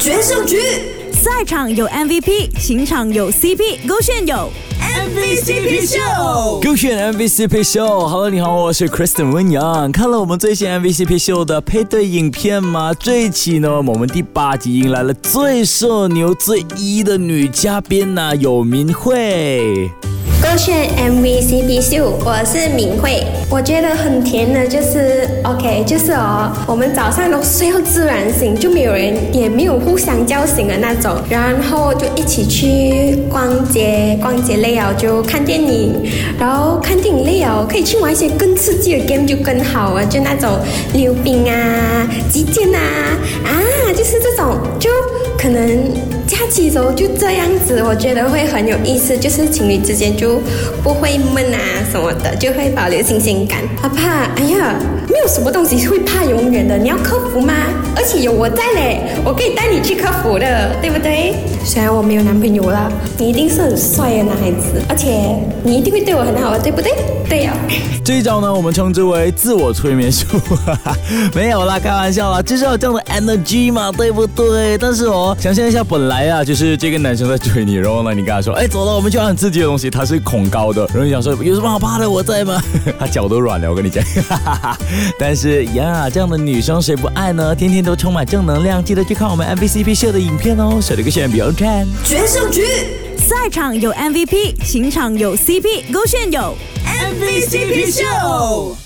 决胜局，赛场有 MVP，情场有 CP，勾选有 MVCP 秀。勾选 MVCP 秀，Hello，你好，我是 Kristen 温阳。看了我们最新 MVCP 秀的配对影片吗？这一期呢，我们第八集迎来了最社牛、最一的女嘉宾呐、有明慧。勾选 MVCP 秀，我是敏慧。我觉得很甜的，就是 OK，就是哦，我们早上都睡到自然醒，就没有人也没有互相叫醒的那种，然后就一起去逛街，逛街累了就看电影，然后看电影累了可以去玩一些更刺激的 game 就更好啊，就那种溜冰啊、击剑啊，啊，就是这种就可能。假期的时候就这样子，我觉得会很有意思，就是情侣之间就不会闷啊什么的，就会保留新鲜感。怕怕，哎呀，没有什么东西会怕永远的，你要克服吗？而且有我在嘞，我可以带你去克服的，对不对？虽然我没有男朋友了，你一定是很帅的男孩子，而且你一定会对我很好的，对不对？对呀、这一招呢，我们称之为自我催眠术，没有啦，开玩笑啦，就是要有这样的 energy 嘛，对不对？但是哦，想象一下，本来啊，就是这个男生在追你，然后呢，你跟他说，哎，走了，我们去玩很刺激的东西，他是恐高的，然后你想说，有什么好怕的，我在吗？他脚都软了，我跟你讲，但是呀，这样的女生谁不爱呢？天天都充满正能量，记得去看我们 MVCP 秀的影片哦，手这个选不要看。决胜局赛场有 MVP，情场有 CP，勾选有，MVCP 秀。